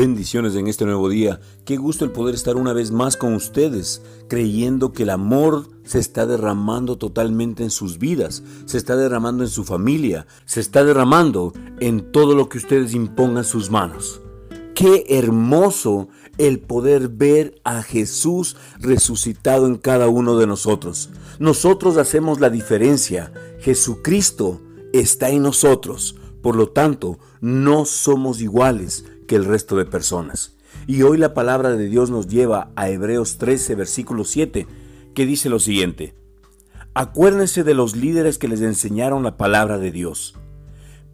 Bendiciones en este nuevo día. Qué gusto el poder estar una vez más con ustedes, creyendo que el amor se está derramando totalmente en sus vidas, se está derramando en su familia, se está derramando en todo lo que ustedes impongan sus manos. Qué hermoso el poder ver a Jesús resucitado en cada uno de nosotros. Nosotros hacemos la diferencia. Jesucristo está en nosotros. Por lo tanto, no somos iguales el resto de personas. Y hoy la palabra de Dios nos lleva a Hebreos 13, versículo 7, que dice lo siguiente. Acuérdense de los líderes que les enseñaron la palabra de Dios.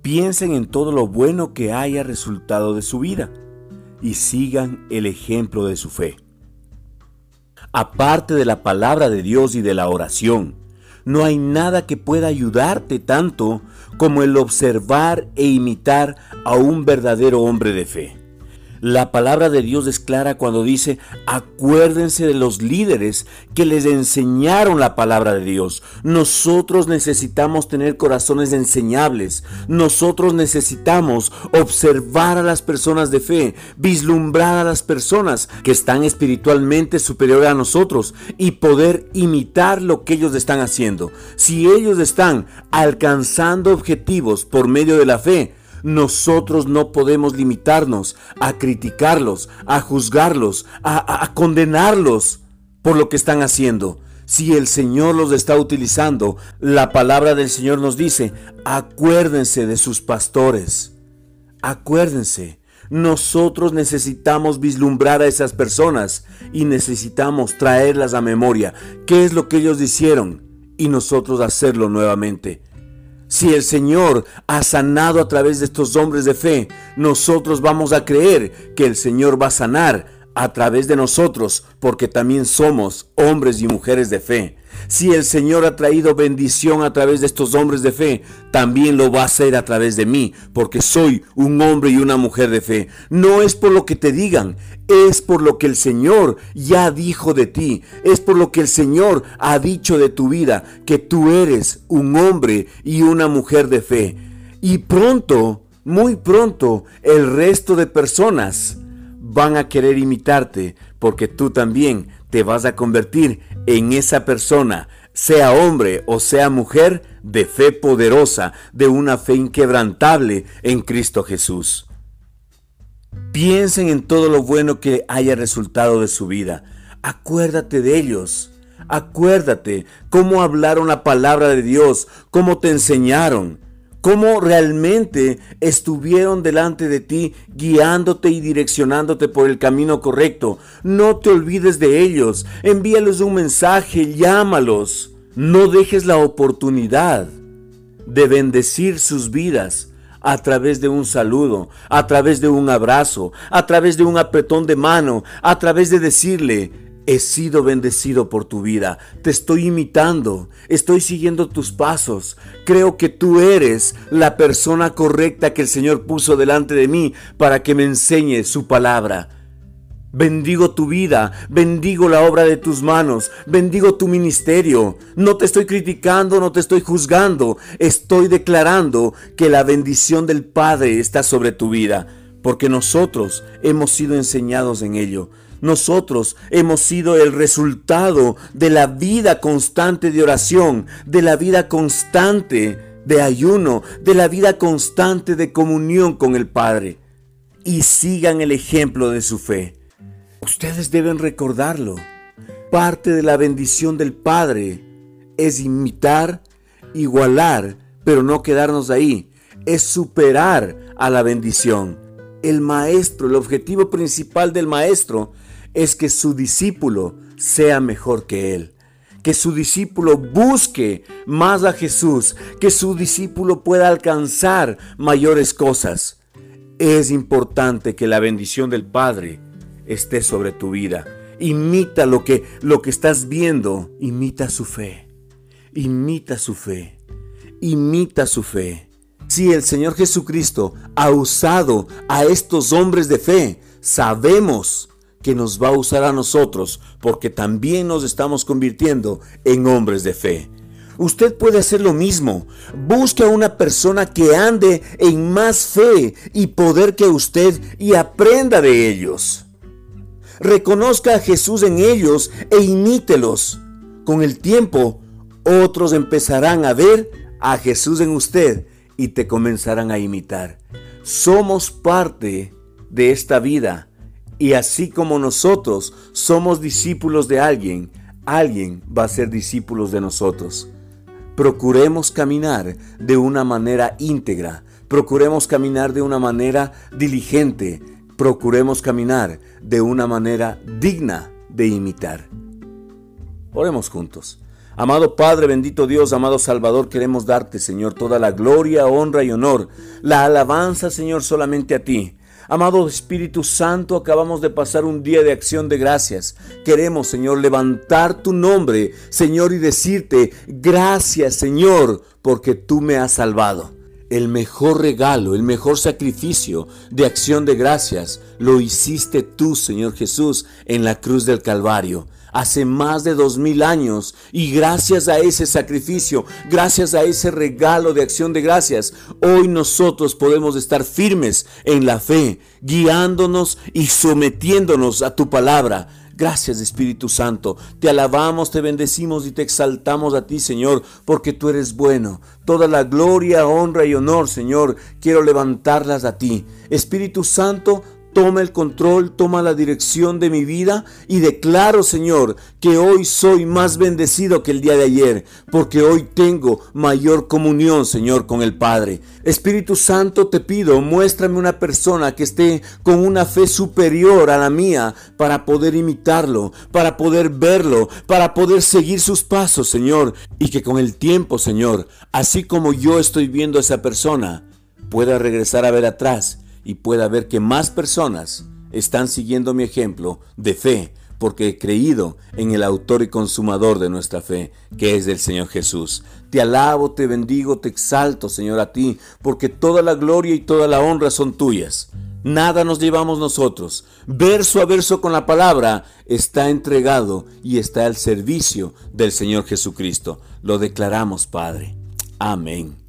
Piensen en todo lo bueno que haya resultado de su vida y sigan el ejemplo de su fe. Aparte de la palabra de Dios y de la oración, no hay nada que pueda ayudarte tanto como el observar e imitar a un verdadero hombre de fe. La palabra de Dios es clara cuando dice, acuérdense de los líderes que les enseñaron la palabra de Dios. Nosotros necesitamos tener corazones enseñables. Nosotros necesitamos observar a las personas de fe, vislumbrar a las personas que están espiritualmente superiores a nosotros y poder imitar lo que ellos están haciendo. Si ellos están alcanzando objetivos por medio de la fe, nosotros no podemos limitarnos a criticarlos, a juzgarlos, a, condenarlos por lo que están haciendo. Si el Señor los está utilizando, la palabra del Señor nos dice, acuérdense de sus pastores. Acuérdense. Nosotros necesitamos vislumbrar a esas personas y necesitamos traerlas a memoria. ¿Qué es lo que ellos hicieron? Y nosotros hacerlo nuevamente. Si el Señor ha sanado a través de estos hombres de fe, nosotros vamos a creer que el Señor va a sanar a través de nosotros, porque también somos hombres y mujeres de fe. Si el Señor ha traído bendición a través de estos hombres de fe, también lo va a hacer a través de mí, porque soy un hombre y una mujer de fe. No es por lo que te digan, es por lo que el Señor ya dijo de ti, es por lo que el Señor ha dicho de tu vida, que tú eres un hombre y una mujer de fe. Y pronto, muy pronto, el resto de personas van a querer imitarte porque tú también te vas a convertir en esa persona, sea hombre o sea mujer, de fe poderosa, de una fe inquebrantable en Cristo Jesús. Piensen en todo lo bueno que haya resultado de su vida. Acuérdate de ellos. Acuérdate cómo hablaron la palabra de Dios, cómo te enseñaron cómo realmente estuvieron delante de ti, guiándote y direccionándote por el camino correcto. No te olvides de ellos, envíales un mensaje, llámalos. No dejes la oportunidad de bendecir sus vidas a través de un saludo, a través de un abrazo, a través de un apretón de mano, a través de decirle, He sido bendecido por tu vida, te estoy imitando, estoy siguiendo tus pasos. Creo que tú eres la persona correcta que el Señor puso delante de mí para que me enseñe su palabra. Bendigo tu vida, bendigo la obra de tus manos, bendigo tu ministerio. No te estoy criticando, no te estoy juzgando, estoy declarando que la bendición del Padre está sobre tu vida, porque nosotros hemos sido enseñados en ello. Nosotros hemos sido el resultado de la vida constante de oración, de la vida constante de ayuno, de la vida constante de comunión con el Padre. Y sigan el ejemplo de su fe. Ustedes deben recordarlo. Parte de la bendición del Padre es imitar, igualar, pero no quedarnos ahí. Es superar a la bendición. El maestro, el objetivo principal del maestro es que su discípulo sea mejor que él. Que su discípulo busque más a Jesús, que su discípulo pueda alcanzar mayores cosas. Es importante que la bendición del Padre esté sobre tu vida. Imita lo que, lo que estás viendo, imita su fe. Imita su fe. Imita su fe. Si el Señor Jesucristo ha usado a estos hombres de fe, sabemos que nos va a usar a nosotros porque también nos estamos convirtiendo en hombres de fe. Usted puede hacer lo mismo. Busque a una persona que ande en más fe y poder que usted y aprenda de ellos. Reconozca a Jesús en ellos e imítelos. Con el tiempo, otros empezarán a ver a Jesús en usted y te comenzarán a imitar. Somos parte de esta vida y así como nosotros somos discípulos de alguien, alguien va a ser discípulos de nosotros. Procuremos caminar de una manera íntegra, procuremos caminar de una manera diligente, procuremos caminar de una manera digna de imitar. Oremos juntos. Amado Padre, bendito Dios, amado Salvador, queremos darte, Señor, toda la gloria, honra y honor, la alabanza, Señor, solamente a ti. Amado Espíritu Santo, acabamos de pasar un día de acción de gracias. Queremos, Señor, levantar tu nombre, Señor, y decirte, gracias, Señor, porque tú me has salvado. El mejor regalo, el mejor sacrificio de acción de gracias lo hiciste tú, Señor Jesús, en la cruz del Calvario hace más de dos mil años y gracias a ese sacrificio, gracias a ese regalo de acción de gracias, hoy nosotros podemos estar firmes en la fe, guiándonos y sometiéndonos a tu palabra. Gracias Espíritu Santo, te alabamos, te bendecimos y te exaltamos a ti Señor, porque tú eres bueno. Toda la gloria, honra y honor Señor, quiero levantarlas a ti. Espíritu Santo, toma el control, toma la dirección de mi vida y declaro, Señor, que hoy soy más bendecido que el día de ayer, porque hoy tengo mayor comunión, Señor, con el Padre. Espíritu Santo, te pido, muéstrame una persona que esté con una fe superior a la mía para poder imitarlo, para poder verlo, para poder seguir sus pasos, Señor, y que con el tiempo, Señor, así como yo estoy viendo a esa persona, pueda regresar a ver atrás y pueda ver que más personas están siguiendo mi ejemplo de fe, porque he creído en el autor y consumador de nuestra fe, que es el Señor Jesús. Te alabo, te bendigo, te exalto, Señor, a ti, porque toda la gloria y toda la honra son tuyas. Nada nos llevamos nosotros. Verso a verso con la palabra está entregado y está al servicio del Señor Jesucristo. Lo declaramos, Padre. Amén.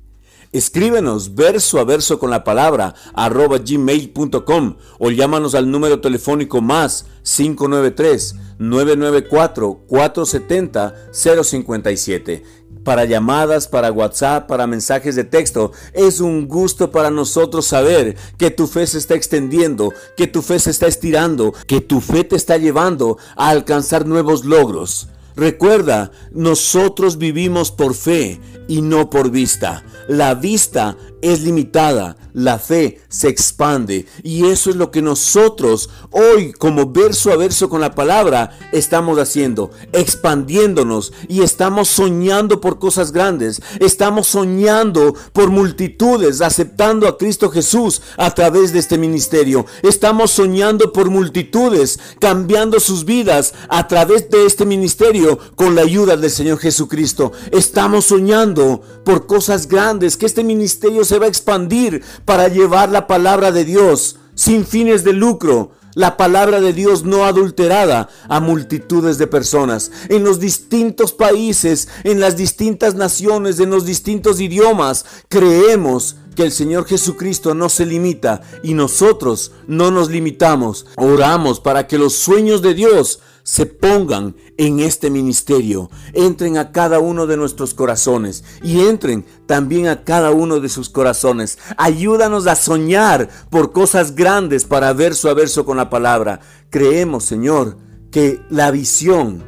Escríbenos verso a verso con la palabra arroba gmail.com o llámanos al número telefónico más 593-994-470-057. Para llamadas, para WhatsApp, para mensajes de texto, es un gusto para nosotros saber que tu fe se está extendiendo, que tu fe se está estirando, que tu fe te está llevando a alcanzar nuevos logros. Recuerda, nosotros vivimos por fe y no por vista. La vista es limitada, la fe se expande y eso es lo que nosotros hoy como verso a verso con la palabra estamos haciendo, expandiéndonos y estamos soñando por cosas grandes, estamos soñando por multitudes, aceptando a Cristo Jesús a través de este ministerio, estamos soñando por multitudes, cambiando sus vidas a través de este ministerio con la ayuda del Señor Jesucristo, estamos soñando por cosas grandes, que este ministerio se va a expandir para llevar la palabra de Dios sin fines de lucro. La palabra de Dios no adulterada a multitudes de personas en los distintos países, en las distintas naciones, en los distintos idiomas. Creemos que el Señor Jesucristo no se limita y nosotros no nos limitamos. Oramos para que los sueños de Dios se pongan en este ministerio, entren a cada uno de nuestros corazones y entren también a cada uno de sus corazones. Ayúdanos a soñar por cosas grandes para verso a verso con la palabra. Creemos, Señor, que la visión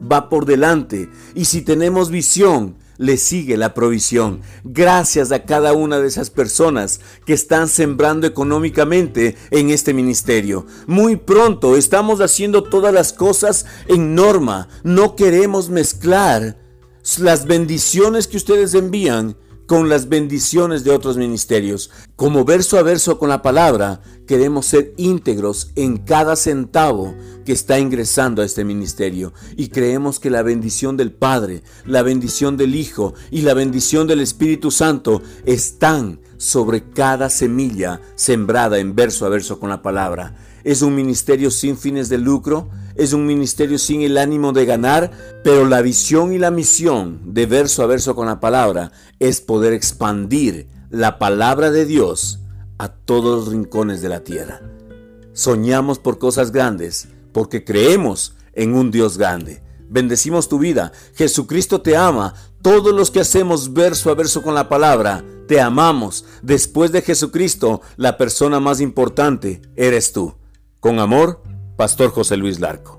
va por delante y si tenemos visión, le sigue la provisión. Gracias a cada una de esas personas que están sembrando económicamente en este ministerio. Muy pronto estamos haciendo todas las cosas en norma. No queremos mezclar las bendiciones que ustedes envían con las bendiciones de otros ministerios. Como verso a verso con la palabra, queremos ser íntegros en cada centavo que está ingresando a este ministerio y creemos que la bendición del Padre, la bendición del Hijo y la bendición del Espíritu Santo están sobre cada semilla sembrada en verso a verso con la palabra. Es un ministerio sin fines de lucro, es un ministerio sin el ánimo de ganar, pero la visión y la misión de verso a verso con la palabra es poder expandir la palabra de Dios a todos los rincones de la tierra. Soñamos por cosas grandes porque creemos en un Dios grande. Bendecimos tu vida. Jesucristo te ama. Todos los que hacemos verso a verso con la palabra, te amamos. Después de Jesucristo, la persona más importante eres tú. Con amor, Pastor José Luis Larco.